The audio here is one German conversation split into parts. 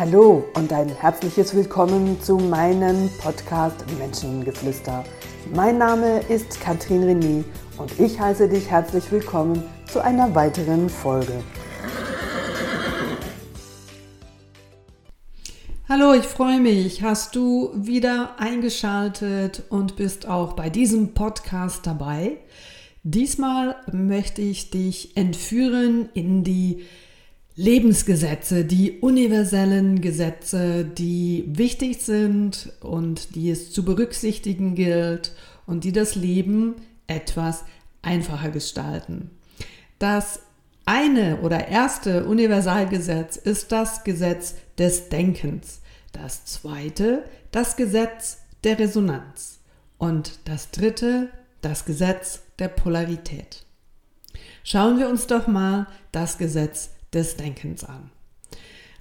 Hallo und ein herzliches Willkommen zu meinem Podcast Menschengeflüster. Mein Name ist Katrin René und ich heiße dich herzlich willkommen zu einer weiteren Folge. Hallo, ich freue mich. Hast du wieder eingeschaltet und bist auch bei diesem Podcast dabei? Diesmal möchte ich dich entführen in die Lebensgesetze, die universellen Gesetze, die wichtig sind und die es zu berücksichtigen gilt und die das Leben etwas einfacher gestalten. Das eine oder erste Universalgesetz ist das Gesetz des Denkens. Das zweite, das Gesetz der Resonanz. Und das dritte, das Gesetz der Polarität. Schauen wir uns doch mal das Gesetz des Denkens an.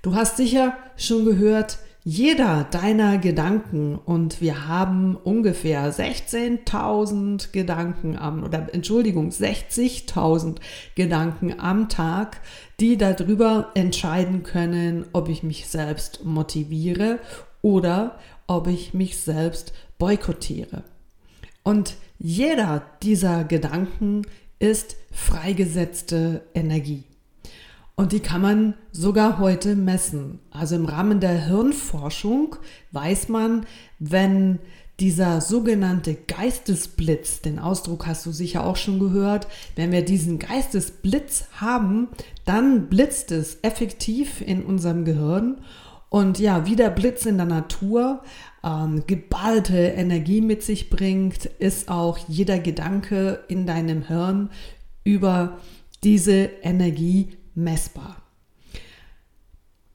Du hast sicher schon gehört, jeder deiner Gedanken und wir haben ungefähr 16.000 Gedanken am, oder Entschuldigung, 60.000 Gedanken am Tag, die darüber entscheiden können, ob ich mich selbst motiviere oder ob ich mich selbst boykottiere. Und jeder dieser Gedanken ist freigesetzte Energie. Und die kann man sogar heute messen. Also im Rahmen der Hirnforschung weiß man, wenn dieser sogenannte Geistesblitz, den Ausdruck hast du sicher auch schon gehört, wenn wir diesen Geistesblitz haben, dann blitzt es effektiv in unserem Gehirn. Und ja, wie der Blitz in der Natur ähm, geballte Energie mit sich bringt, ist auch jeder Gedanke in deinem Hirn über diese Energie messbar.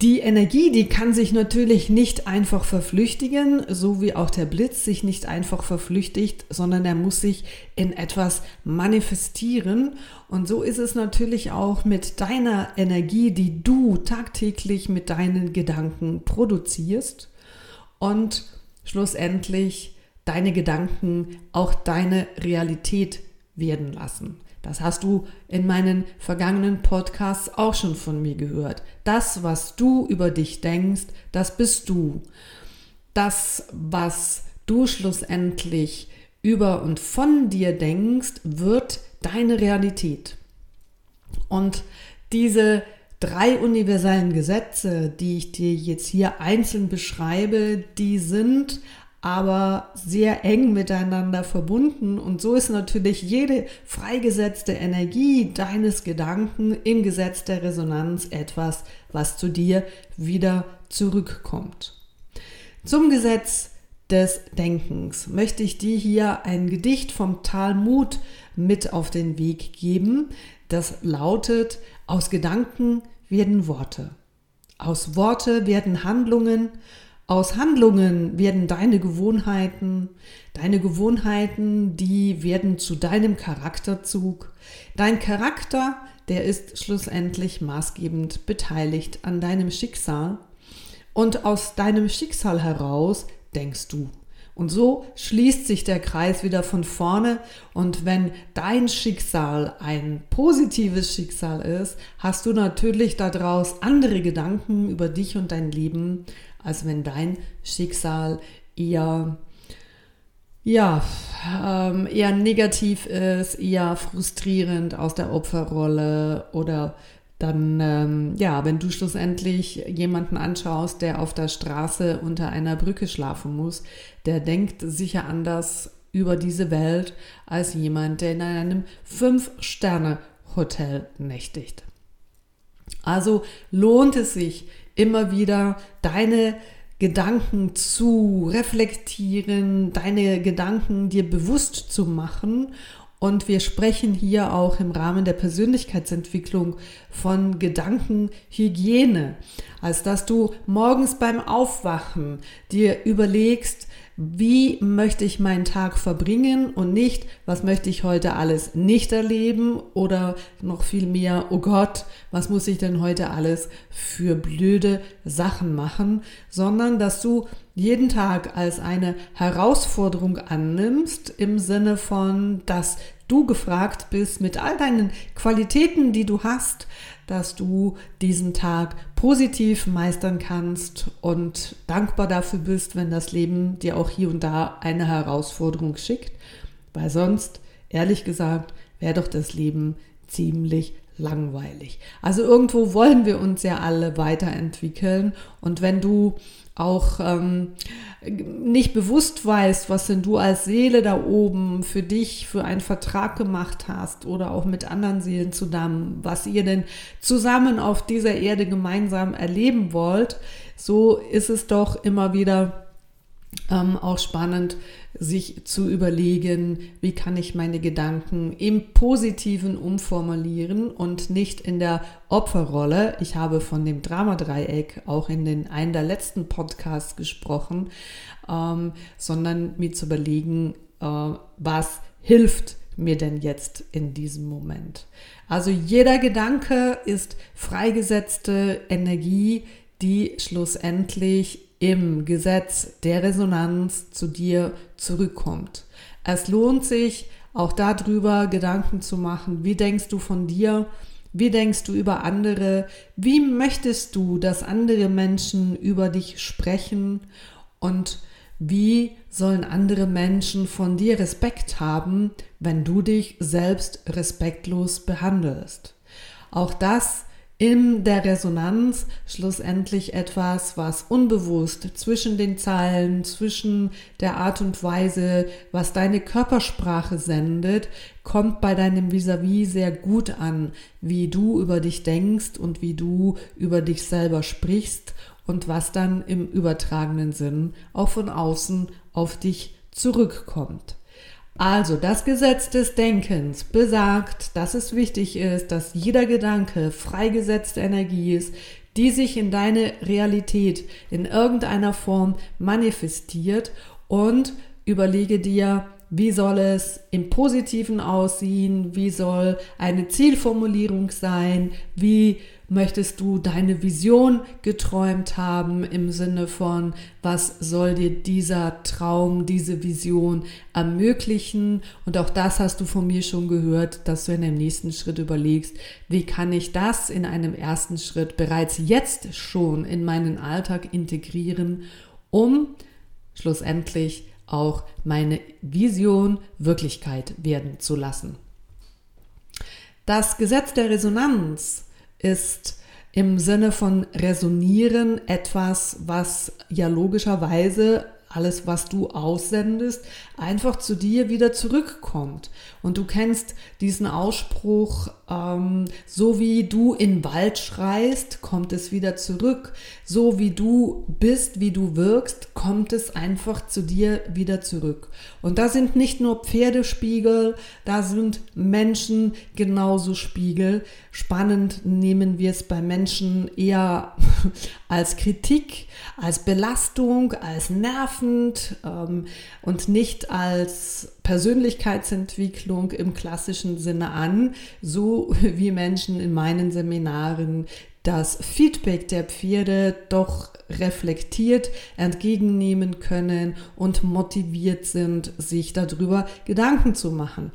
Die Energie, die kann sich natürlich nicht einfach verflüchtigen, so wie auch der Blitz sich nicht einfach verflüchtigt, sondern er muss sich in etwas manifestieren. Und so ist es natürlich auch mit deiner Energie, die du tagtäglich mit deinen Gedanken produzierst und schlussendlich deine Gedanken auch deine Realität werden lassen. Das hast du in meinen vergangenen Podcasts auch schon von mir gehört. Das, was du über dich denkst, das bist du. Das, was du schlussendlich über und von dir denkst, wird deine Realität. Und diese drei universellen Gesetze, die ich dir jetzt hier einzeln beschreibe, die sind aber sehr eng miteinander verbunden. Und so ist natürlich jede freigesetzte Energie deines Gedanken im Gesetz der Resonanz etwas, was zu dir wieder zurückkommt. Zum Gesetz des Denkens möchte ich dir hier ein Gedicht vom Talmud mit auf den Weg geben. Das lautet, aus Gedanken werden Worte, aus Worte werden Handlungen, aus Handlungen werden deine Gewohnheiten, deine Gewohnheiten, die werden zu deinem Charakterzug. Dein Charakter, der ist schlussendlich maßgebend beteiligt an deinem Schicksal. Und aus deinem Schicksal heraus denkst du. Und so schließt sich der Kreis wieder von vorne. Und wenn dein Schicksal ein positives Schicksal ist, hast du natürlich daraus andere Gedanken über dich und dein Leben, als wenn dein Schicksal eher ja, ähm, eher negativ ist, eher frustrierend aus der Opferrolle oder dann, ähm, ja, wenn du schlussendlich jemanden anschaust, der auf der Straße unter einer Brücke schlafen muss, der denkt sicher anders über diese Welt als jemand, der in einem Fünf-Sterne-Hotel nächtigt. Also lohnt es sich immer wieder deine Gedanken zu reflektieren, deine Gedanken dir bewusst zu machen. Und wir sprechen hier auch im Rahmen der Persönlichkeitsentwicklung von Gedankenhygiene, als dass du morgens beim Aufwachen dir überlegst, wie möchte ich meinen Tag verbringen und nicht, was möchte ich heute alles nicht erleben oder noch viel mehr, oh Gott, was muss ich denn heute alles für blöde Sachen machen, sondern dass du jeden Tag als eine Herausforderung annimmst, im Sinne von, dass du gefragt bist mit all deinen Qualitäten, die du hast, dass du diesen Tag positiv meistern kannst und dankbar dafür bist, wenn das Leben dir auch hier und da eine Herausforderung schickt, weil sonst, ehrlich gesagt, wäre doch das Leben ziemlich langweilig. Also irgendwo wollen wir uns ja alle weiterentwickeln und wenn du auch ähm, nicht bewusst weißt, was denn du als Seele da oben für dich für einen Vertrag gemacht hast oder auch mit anderen Seelen zusammen, was ihr denn zusammen auf dieser Erde gemeinsam erleben wollt, so ist es doch immer wieder ähm, auch spannend, sich zu überlegen, wie kann ich meine Gedanken im Positiven umformulieren und nicht in der Opferrolle. Ich habe von dem Dramadreieck auch in den einen der letzten Podcasts gesprochen, ähm, sondern mir zu überlegen, äh, was hilft mir denn jetzt in diesem Moment. Also jeder Gedanke ist freigesetzte Energie, die schlussendlich im Gesetz der Resonanz zu dir zurückkommt. Es lohnt sich auch darüber Gedanken zu machen, wie denkst du von dir, wie denkst du über andere, wie möchtest du, dass andere Menschen über dich sprechen und wie sollen andere Menschen von dir Respekt haben, wenn du dich selbst respektlos behandelst. Auch das in der Resonanz schlussendlich etwas, was unbewusst zwischen den Zeilen, zwischen der Art und Weise, was deine Körpersprache sendet, kommt bei deinem Vis-a-vis -vis sehr gut an, wie du über dich denkst und wie du über dich selber sprichst und was dann im übertragenen Sinn auch von außen auf dich zurückkommt. Also das Gesetz des Denkens besagt, dass es wichtig ist, dass jeder Gedanke freigesetzte Energie ist, die sich in deine Realität in irgendeiner Form manifestiert und überlege dir, wie soll es im Positiven aussehen? Wie soll eine Zielformulierung sein? Wie möchtest du deine Vision geträumt haben im Sinne von, was soll dir dieser Traum, diese Vision ermöglichen? Und auch das hast du von mir schon gehört, dass du in dem nächsten Schritt überlegst, wie kann ich das in einem ersten Schritt bereits jetzt schon in meinen Alltag integrieren, um schlussendlich auch meine Vision Wirklichkeit werden zu lassen. Das Gesetz der Resonanz ist im Sinne von resonieren etwas, was ja logischerweise alles, was du aussendest, einfach zu dir wieder zurückkommt. Und du kennst diesen Ausspruch, ähm, so wie du in Wald schreist, kommt es wieder zurück. So wie du bist, wie du wirkst, kommt es einfach zu dir wieder zurück. Und da sind nicht nur Pferdespiegel, da sind Menschen genauso Spiegel. Spannend nehmen wir es bei Menschen eher als Kritik, als Belastung, als nervend ähm, und nicht als Persönlichkeitsentwicklung im klassischen Sinne an, so wie Menschen in meinen Seminaren das Feedback der Pferde doch reflektiert entgegennehmen können und motiviert sind, sich darüber Gedanken zu machen.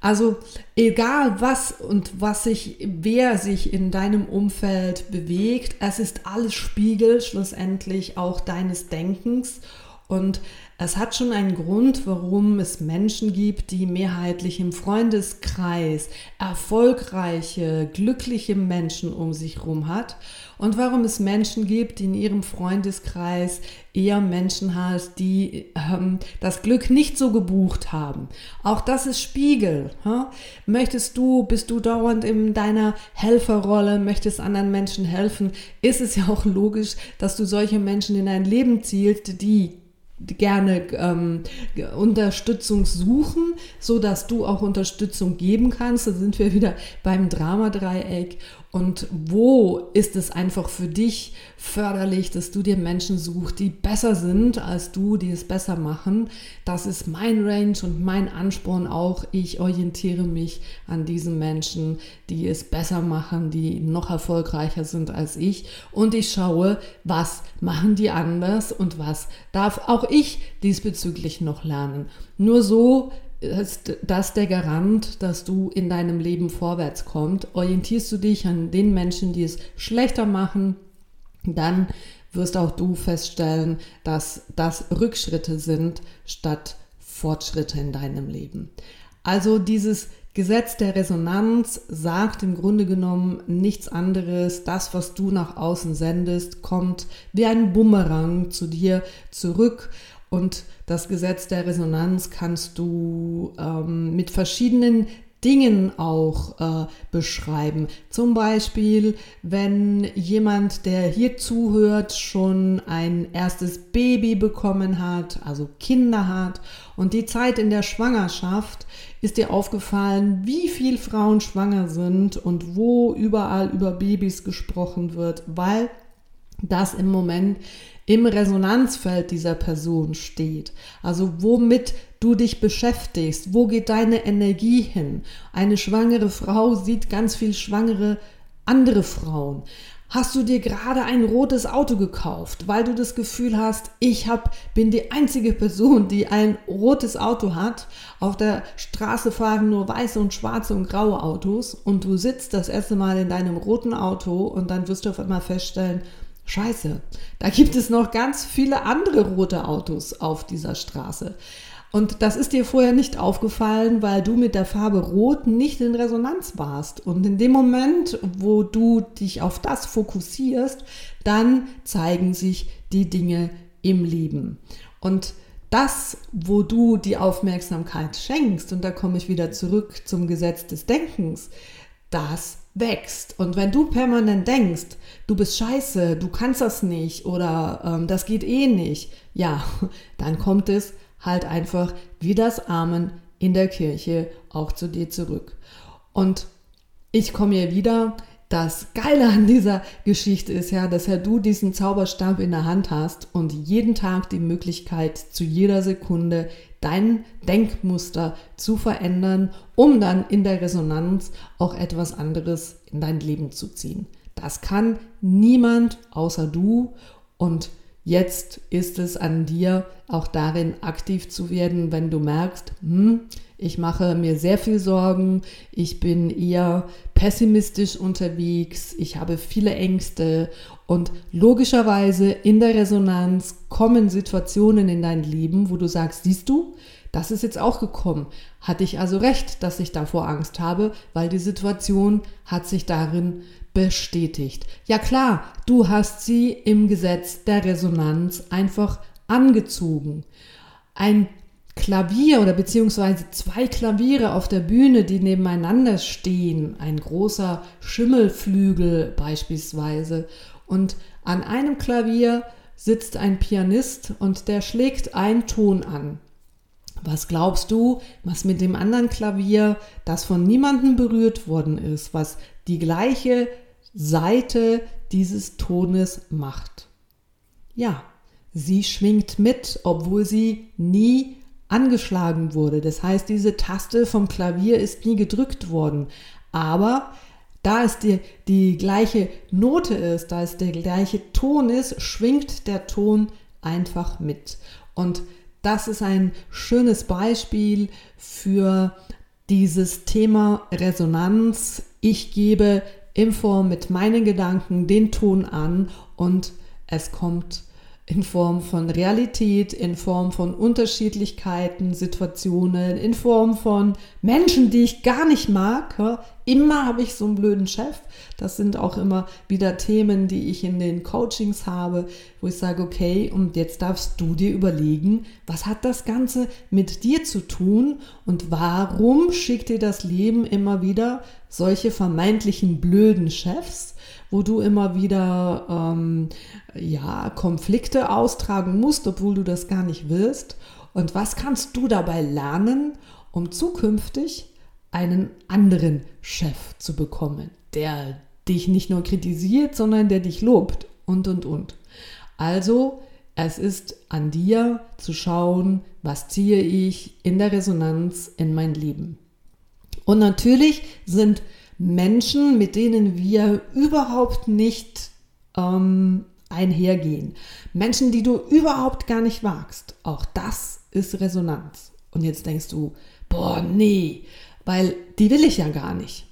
Also egal was und was sich, wer sich in deinem Umfeld bewegt, es ist alles Spiegel schlussendlich auch deines Denkens und es hat schon einen Grund, warum es Menschen gibt, die mehrheitlich im Freundeskreis erfolgreiche, glückliche Menschen um sich herum hat und warum es Menschen gibt, die in ihrem Freundeskreis eher Menschen hat, die ähm, das Glück nicht so gebucht haben. Auch das ist Spiegel. Ha? Möchtest du, bist du dauernd in deiner Helferrolle, möchtest anderen Menschen helfen, ist es ja auch logisch, dass du solche Menschen in dein Leben zielst, die gerne ähm, Unterstützung suchen, so dass du auch Unterstützung geben kannst. Da sind wir wieder beim Dramadreieck. Und wo ist es einfach für dich förderlich, dass du dir Menschen suchst, die besser sind als du, die es besser machen? Das ist mein Range und mein Ansporn auch. Ich orientiere mich an diesen Menschen, die es besser machen, die noch erfolgreicher sind als ich. Und ich schaue, was machen die anders und was darf auch ich diesbezüglich noch lernen. Nur so ist das der Garant, dass du in deinem Leben vorwärts kommst. Orientierst du dich an den Menschen, die es schlechter machen, dann wirst auch du feststellen, dass das Rückschritte sind statt Fortschritte in deinem Leben. Also dieses Gesetz der Resonanz sagt im Grunde genommen nichts anderes. Das, was du nach außen sendest, kommt wie ein Bumerang zu dir zurück. Und das Gesetz der Resonanz kannst du ähm, mit verschiedenen Dingen auch äh, beschreiben. Zum Beispiel, wenn jemand, der hier zuhört, schon ein erstes Baby bekommen hat, also Kinder hat und die Zeit in der Schwangerschaft, ist dir aufgefallen, wie viele Frauen schwanger sind und wo überall über Babys gesprochen wird, weil das im Moment im Resonanzfeld dieser Person steht. Also womit du dich beschäftigst, wo geht deine Energie hin? Eine schwangere Frau sieht ganz viel schwangere andere Frauen. Hast du dir gerade ein rotes Auto gekauft, weil du das Gefühl hast, ich hab, bin die einzige Person, die ein rotes Auto hat. Auf der Straße fahren nur weiße und schwarze und graue Autos und du sitzt das erste Mal in deinem roten Auto und dann wirst du auf einmal feststellen, Scheiße, da gibt es noch ganz viele andere rote Autos auf dieser Straße. Und das ist dir vorher nicht aufgefallen, weil du mit der Farbe Rot nicht in Resonanz warst. Und in dem Moment, wo du dich auf das fokussierst, dann zeigen sich die Dinge im Leben. Und das, wo du die Aufmerksamkeit schenkst, und da komme ich wieder zurück zum Gesetz des Denkens, das wächst. Und wenn du permanent denkst, du bist scheiße, du kannst das nicht oder ähm, das geht eh nicht, ja, dann kommt es halt einfach wie das Amen in der Kirche auch zu dir zurück. Und ich komme hier wieder. Das Geile an dieser Geschichte ist ja, dass ja du diesen Zauberstab in der Hand hast und jeden Tag die Möglichkeit zu jeder Sekunde dein Denkmuster zu verändern, um dann in der Resonanz auch etwas anderes in dein Leben zu ziehen. Das kann niemand außer du und jetzt ist es an dir, auch darin aktiv zu werden, wenn du merkst, hm, ich mache mir sehr viel Sorgen, ich bin eher pessimistisch unterwegs, ich habe viele Ängste und logischerweise in der Resonanz kommen Situationen in dein Leben, wo du sagst, siehst du, das ist jetzt auch gekommen. Hatte ich also recht, dass ich davor Angst habe, weil die Situation hat sich darin bestätigt. Ja klar, du hast sie im Gesetz der Resonanz einfach angezogen. Ein Klavier oder beziehungsweise zwei Klaviere auf der Bühne, die nebeneinander stehen, ein großer Schimmelflügel beispielsweise. Und an einem Klavier sitzt ein Pianist und der schlägt einen Ton an. Was glaubst du, was mit dem anderen Klavier, das von niemandem berührt worden ist, was die gleiche Seite dieses Tones macht? Ja, sie schwingt mit, obwohl sie nie angeschlagen wurde. Das heißt, diese Taste vom Klavier ist nie gedrückt worden. Aber da es die, die gleiche Note ist, da es der gleiche Ton ist, schwingt der Ton einfach mit. Und das ist ein schönes Beispiel für dieses Thema Resonanz. Ich gebe in Form mit meinen Gedanken den Ton an und es kommt in Form von Realität, in Form von Unterschiedlichkeiten, Situationen, in Form von Menschen, die ich gar nicht mag, immer habe ich so einen blöden Chef. Das sind auch immer wieder Themen, die ich in den Coachings habe, wo ich sage, okay, und jetzt darfst du dir überlegen, was hat das Ganze mit dir zu tun und warum schickt dir das Leben immer wieder solche vermeintlichen blöden Chefs, wo du immer wieder ähm, ja, Konflikte austragen musst, obwohl du das gar nicht willst. Und was kannst du dabei lernen, um zukünftig einen anderen Chef zu bekommen, der dich nicht nur kritisiert, sondern der dich lobt und, und, und. Also, es ist an dir zu schauen, was ziehe ich in der Resonanz in mein Leben. Und natürlich sind Menschen, mit denen wir überhaupt nicht ähm, einhergehen. Menschen, die du überhaupt gar nicht wagst. Auch das ist Resonanz. Und jetzt denkst du, boah, nee, weil die will ich ja gar nicht.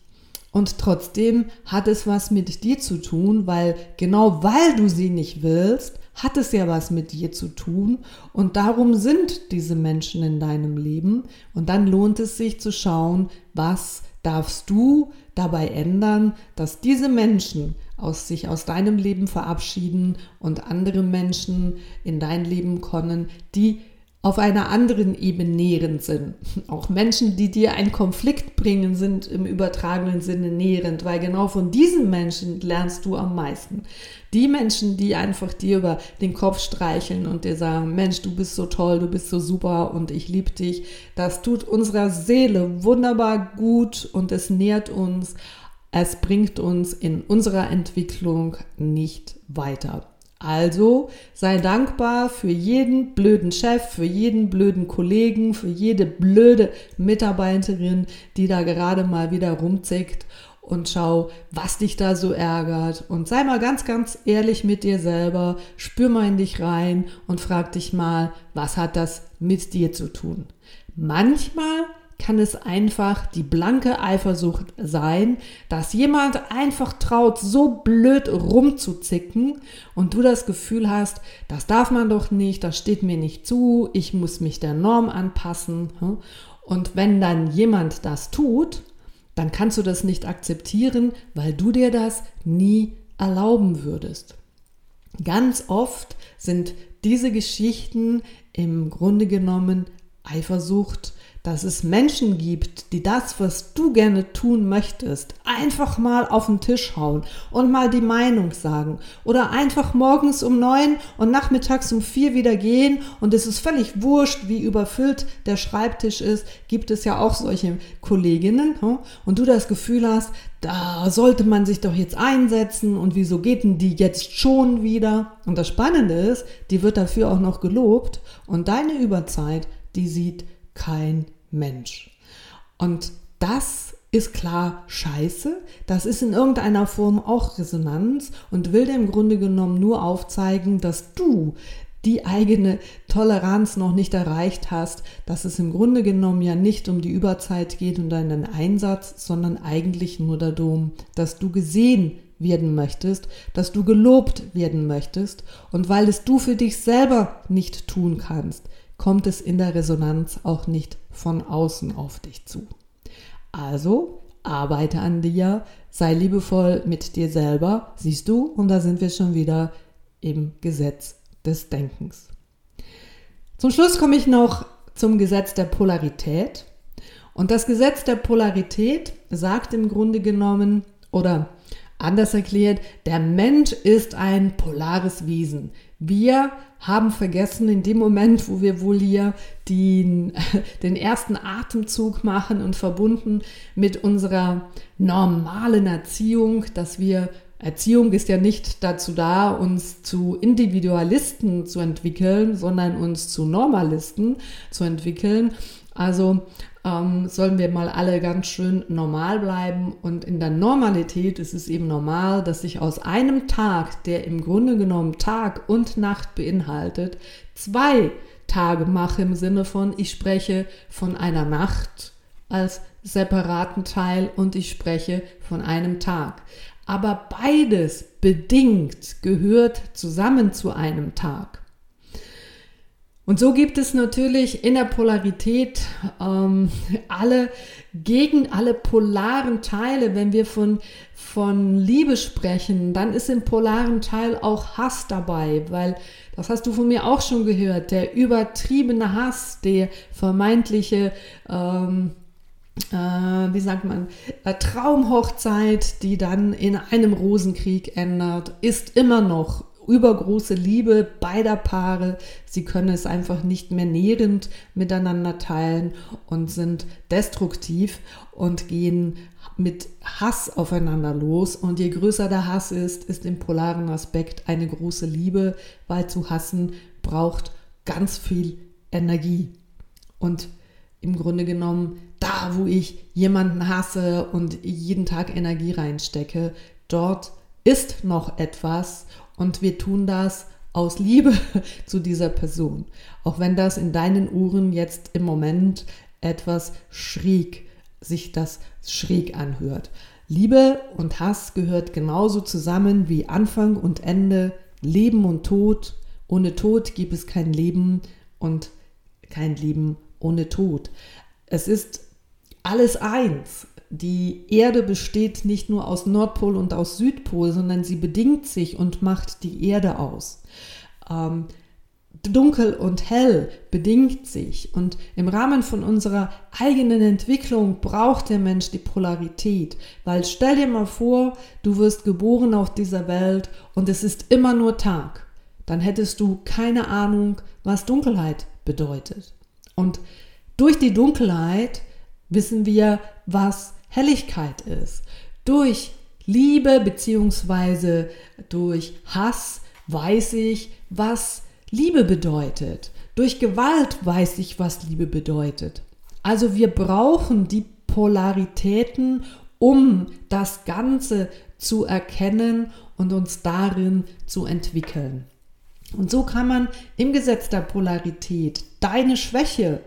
Und trotzdem hat es was mit dir zu tun, weil genau weil du sie nicht willst, hat es ja was mit dir zu tun. Und darum sind diese Menschen in deinem Leben. Und dann lohnt es sich zu schauen, was darfst du dabei ändern, dass diese Menschen aus sich aus deinem Leben verabschieden und andere Menschen in dein Leben kommen, die auf einer anderen Ebene nährend sind. Auch Menschen, die dir einen Konflikt bringen, sind im übertragenen Sinne nährend, weil genau von diesen Menschen lernst du am meisten. Die Menschen, die einfach dir über den Kopf streicheln und dir sagen, Mensch, du bist so toll, du bist so super und ich liebe dich, das tut unserer Seele wunderbar gut und es nährt uns. Es bringt uns in unserer Entwicklung nicht weiter. Also sei dankbar für jeden blöden Chef, für jeden blöden Kollegen, für jede blöde Mitarbeiterin, die da gerade mal wieder rumzickt. Und schau, was dich da so ärgert. Und sei mal ganz, ganz ehrlich mit dir selber, spür mal in dich rein und frag dich mal, was hat das mit dir zu tun? Manchmal kann es einfach die blanke Eifersucht sein, dass jemand einfach traut, so blöd rumzuzicken und du das Gefühl hast, das darf man doch nicht, das steht mir nicht zu, ich muss mich der Norm anpassen. Hm? Und wenn dann jemand das tut, dann kannst du das nicht akzeptieren, weil du dir das nie erlauben würdest. Ganz oft sind diese Geschichten im Grunde genommen Eifersucht, dass es Menschen gibt, die das, was du gerne tun möchtest, einfach mal auf den Tisch hauen und mal die Meinung sagen oder einfach morgens um neun und nachmittags um vier wieder gehen und es ist völlig wurscht, wie überfüllt der Schreibtisch ist, gibt es ja auch solche Kolleginnen hm? und du das Gefühl hast, da sollte man sich doch jetzt einsetzen und wieso geht denn die jetzt schon wieder? Und das Spannende ist, die wird dafür auch noch gelobt und deine Überzeit, die sieht kein Mensch. Und das ist klar scheiße. Das ist in irgendeiner Form auch Resonanz und will dir im Grunde genommen nur aufzeigen, dass du die eigene Toleranz noch nicht erreicht hast, dass es im Grunde genommen ja nicht um die Überzeit geht und deinen Einsatz, sondern eigentlich nur darum, dass du gesehen werden möchtest, dass du gelobt werden möchtest und weil es du für dich selber nicht tun kannst, kommt es in der Resonanz auch nicht von außen auf dich zu. Also arbeite an dir, sei liebevoll mit dir selber, siehst du, und da sind wir schon wieder im Gesetz des Denkens. Zum Schluss komme ich noch zum Gesetz der Polarität. Und das Gesetz der Polarität sagt im Grunde genommen, oder anders erklärt, der Mensch ist ein polares Wesen. Wir haben vergessen, in dem Moment, wo wir wohl hier den, den ersten Atemzug machen und verbunden mit unserer normalen Erziehung, dass wir Erziehung ist ja nicht dazu da, uns zu Individualisten zu entwickeln, sondern uns zu Normalisten zu entwickeln. Also ähm, sollen wir mal alle ganz schön normal bleiben. Und in der Normalität ist es eben normal, dass ich aus einem Tag, der im Grunde genommen Tag und Nacht beinhaltet, zwei Tage mache im Sinne von, ich spreche von einer Nacht als separaten Teil und ich spreche von einem Tag. Aber beides bedingt gehört zusammen zu einem Tag. Und so gibt es natürlich in der Polarität ähm, alle gegen alle polaren Teile. Wenn wir von, von Liebe sprechen, dann ist im polaren Teil auch Hass dabei, weil das hast du von mir auch schon gehört. Der übertriebene Hass, der vermeintliche ähm, äh, wie sagt man, äh, Traumhochzeit, die dann in einem Rosenkrieg ändert, ist immer noch übergroße Liebe beider Paare. Sie können es einfach nicht mehr nährend miteinander teilen und sind destruktiv und gehen mit Hass aufeinander los. Und je größer der Hass ist, ist im polaren Aspekt eine große Liebe, weil zu hassen braucht ganz viel Energie. Und im Grunde genommen, da wo ich jemanden hasse und jeden Tag Energie reinstecke, dort ist noch etwas und wir tun das aus Liebe zu dieser Person. Auch wenn das in deinen Ohren jetzt im Moment etwas schräg, sich das schräg anhört. Liebe und Hass gehört genauso zusammen wie Anfang und Ende, Leben und Tod. Ohne Tod gibt es kein Leben und kein Leben ohne Tod. Es ist alles eins die Erde besteht nicht nur aus Nordpol und aus Südpol, sondern sie bedingt sich und macht die Erde aus. Ähm, dunkel und hell bedingt sich. Und im Rahmen von unserer eigenen Entwicklung braucht der Mensch die Polarität. Weil stell dir mal vor, du wirst geboren auf dieser Welt und es ist immer nur Tag. Dann hättest du keine Ahnung, was Dunkelheit bedeutet. Und durch die Dunkelheit wissen wir, was Helligkeit ist. Durch Liebe bzw. durch Hass weiß ich, was Liebe bedeutet. Durch Gewalt weiß ich, was Liebe bedeutet. Also wir brauchen die Polaritäten, um das Ganze zu erkennen und uns darin zu entwickeln. Und so kann man im Gesetz der Polarität deine Schwäche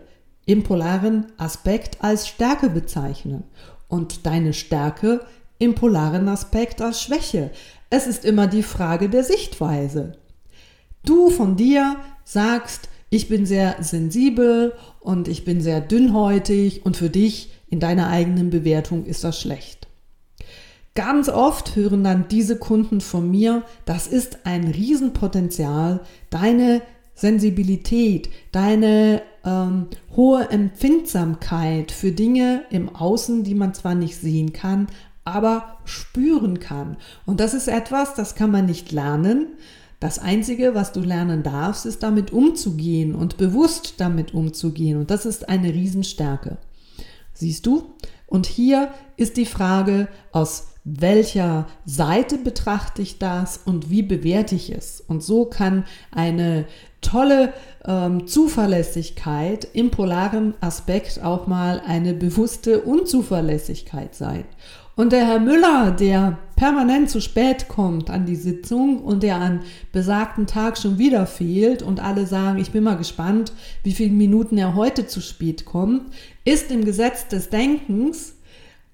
im polaren Aspekt als Stärke bezeichnen und deine Stärke im polaren Aspekt als Schwäche. Es ist immer die Frage der Sichtweise. Du von dir sagst, ich bin sehr sensibel und ich bin sehr dünnhäutig und für dich in deiner eigenen Bewertung ist das schlecht. Ganz oft hören dann diese Kunden von mir, das ist ein Riesenpotenzial, deine Sensibilität, deine ähm, hohe Empfindsamkeit für Dinge im Außen, die man zwar nicht sehen kann, aber spüren kann. Und das ist etwas, das kann man nicht lernen. Das Einzige, was du lernen darfst, ist damit umzugehen und bewusst damit umzugehen. Und das ist eine Riesenstärke. Siehst du? Und hier ist die Frage, aus welcher Seite betrachte ich das und wie bewerte ich es. Und so kann eine tolle ähm, Zuverlässigkeit im polaren Aspekt auch mal eine bewusste Unzuverlässigkeit sein. Und der Herr Müller, der permanent zu spät kommt an die Sitzung und der an besagten Tag schon wieder fehlt und alle sagen, ich bin mal gespannt, wie viele Minuten er heute zu spät kommt, ist im Gesetz des Denkens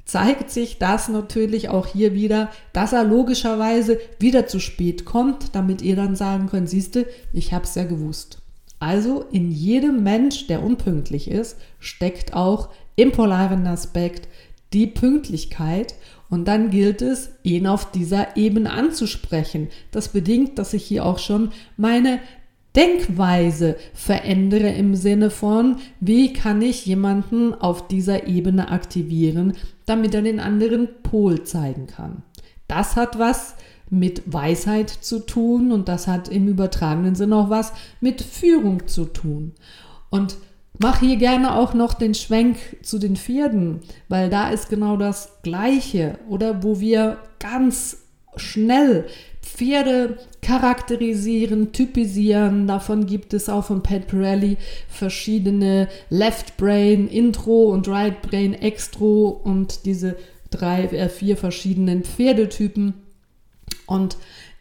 zeigt sich das natürlich auch hier wieder, dass er logischerweise wieder zu spät kommt, damit ihr dann sagen könnt, siehste, ich habe es ja gewusst. Also in jedem Mensch, der unpünktlich ist, steckt auch im polaren Aspekt die Pünktlichkeit und dann gilt es, ihn auf dieser Ebene anzusprechen. Das bedingt, dass ich hier auch schon meine Denkweise verändere im Sinne von, wie kann ich jemanden auf dieser Ebene aktivieren, damit er den anderen Pol zeigen kann. Das hat was mit Weisheit zu tun und das hat im übertragenen Sinne auch was mit Führung zu tun. Und mach hier gerne auch noch den Schwenk zu den Pferden, weil da ist genau das Gleiche oder wo wir ganz schnell Pferde charakterisieren, typisieren. Davon gibt es auch von Pat Pirelli verschiedene Left Brain Intro und Right Brain Extro und diese drei, äh, vier verschiedenen Pferdetypen. Und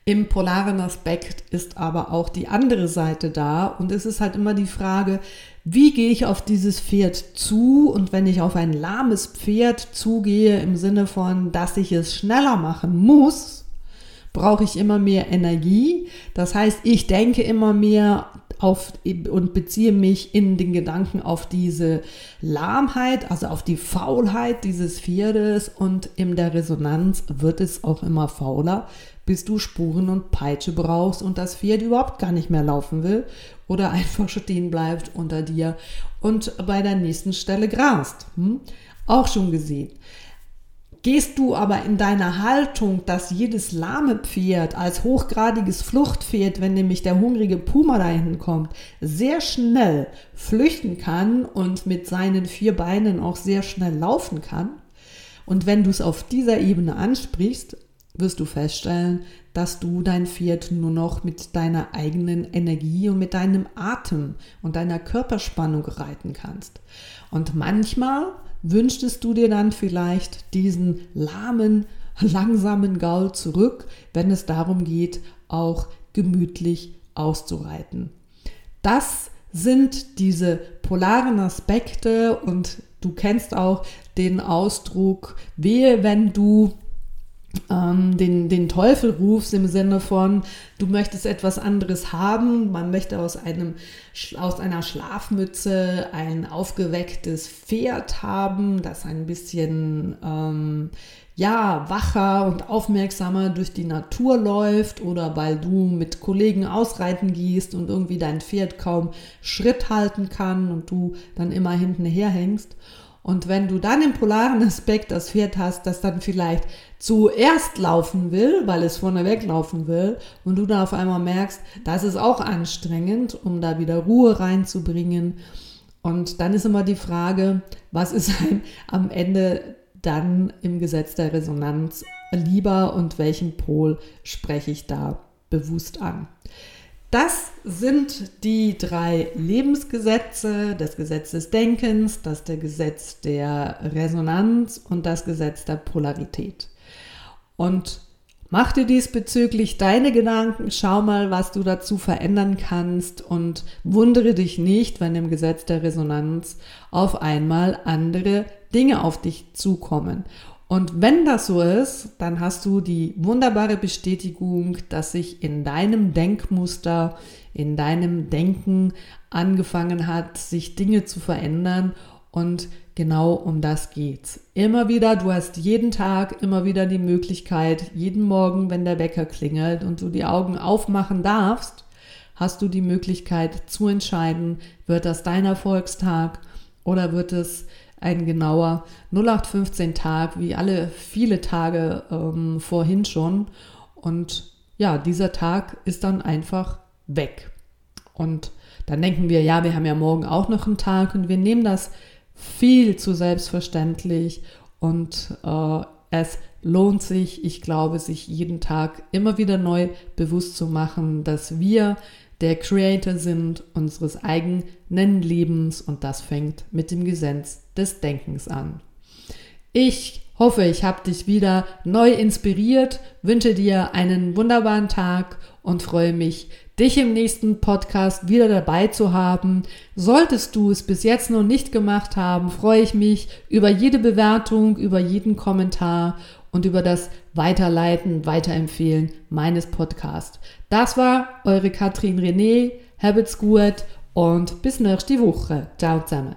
im polaren Aspekt ist aber auch die andere Seite da und es ist halt immer die Frage, wie gehe ich auf dieses Pferd zu und wenn ich auf ein lahmes Pferd zugehe im Sinne von, dass ich es schneller machen muss, brauche ich immer mehr Energie. Das heißt, ich denke immer mehr auf und beziehe mich in den Gedanken auf diese Lahmheit, also auf die Faulheit dieses Pferdes und in der Resonanz wird es auch immer fauler, bis du Spuren und Peitsche brauchst und das Pferd überhaupt gar nicht mehr laufen will oder einfach stehen bleibt unter dir und bei der nächsten Stelle grast. Hm? Auch schon gesehen. Gehst du aber in deiner Haltung, dass jedes lahme Pferd als hochgradiges Fluchtpferd, wenn nämlich der hungrige Puma dahin kommt, sehr schnell flüchten kann und mit seinen vier Beinen auch sehr schnell laufen kann, und wenn du es auf dieser Ebene ansprichst, wirst du feststellen, dass du dein Pferd nur noch mit deiner eigenen Energie und mit deinem Atem und deiner Körperspannung reiten kannst. Und manchmal wünschtest du dir dann vielleicht diesen lahmen, langsamen Gaul zurück, wenn es darum geht, auch gemütlich auszureiten. Das sind diese polaren Aspekte und du kennst auch den Ausdruck, wehe, wenn du ähm, den, den Teufel rufst im Sinne von, du möchtest etwas anderes haben, man möchte aus, einem, aus einer Schlafmütze ein aufgewecktes Pferd haben, das ein bisschen ähm, ja, wacher und aufmerksamer durch die Natur läuft oder weil du mit Kollegen ausreiten gehst und irgendwie dein Pferd kaum Schritt halten kann und du dann immer hinten herhängst. Und wenn du dann im polaren Aspekt das Pferd hast, das dann vielleicht zuerst laufen will, weil es vorne weglaufen will, und du dann auf einmal merkst, das ist auch anstrengend, um da wieder Ruhe reinzubringen. Und dann ist immer die Frage, was ist ein, am Ende dann im Gesetz der Resonanz lieber und welchen Pol spreche ich da bewusst an? Das sind die drei Lebensgesetze, das Gesetz des Denkens, das der Gesetz der Resonanz und das Gesetz der Polarität. Und mach dir diesbezüglich deine Gedanken, schau mal, was du dazu verändern kannst und wundere dich nicht, wenn im Gesetz der Resonanz auf einmal andere Dinge auf dich zukommen. Und wenn das so ist, dann hast du die wunderbare Bestätigung, dass sich in deinem Denkmuster, in deinem Denken angefangen hat, sich Dinge zu verändern. Und genau um das geht's. Immer wieder, du hast jeden Tag immer wieder die Möglichkeit, jeden Morgen, wenn der Wecker klingelt und du die Augen aufmachen darfst, hast du die Möglichkeit zu entscheiden, wird das dein Erfolgstag oder wird es ein genauer 0815 Tag, wie alle viele Tage ähm, vorhin schon. Und ja, dieser Tag ist dann einfach weg. Und dann denken wir, ja, wir haben ja morgen auch noch einen Tag und wir nehmen das viel zu selbstverständlich und äh, es lohnt sich, ich glaube, sich jeden Tag immer wieder neu bewusst zu machen, dass wir der Creator sind unseres eigenen Lebens und das fängt mit dem Gesetz des Denkens an. Ich hoffe, ich habe dich wieder neu inspiriert, wünsche dir einen wunderbaren Tag und freue mich, dich im nächsten Podcast wieder dabei zu haben. Solltest du es bis jetzt noch nicht gemacht haben, freue ich mich über jede Bewertung, über jeden Kommentar und über das Weiterleiten, Weiterempfehlen meines Podcasts. Das war eure Katrin René. Habt's gut und bis nächste Woche. Ciao zusammen.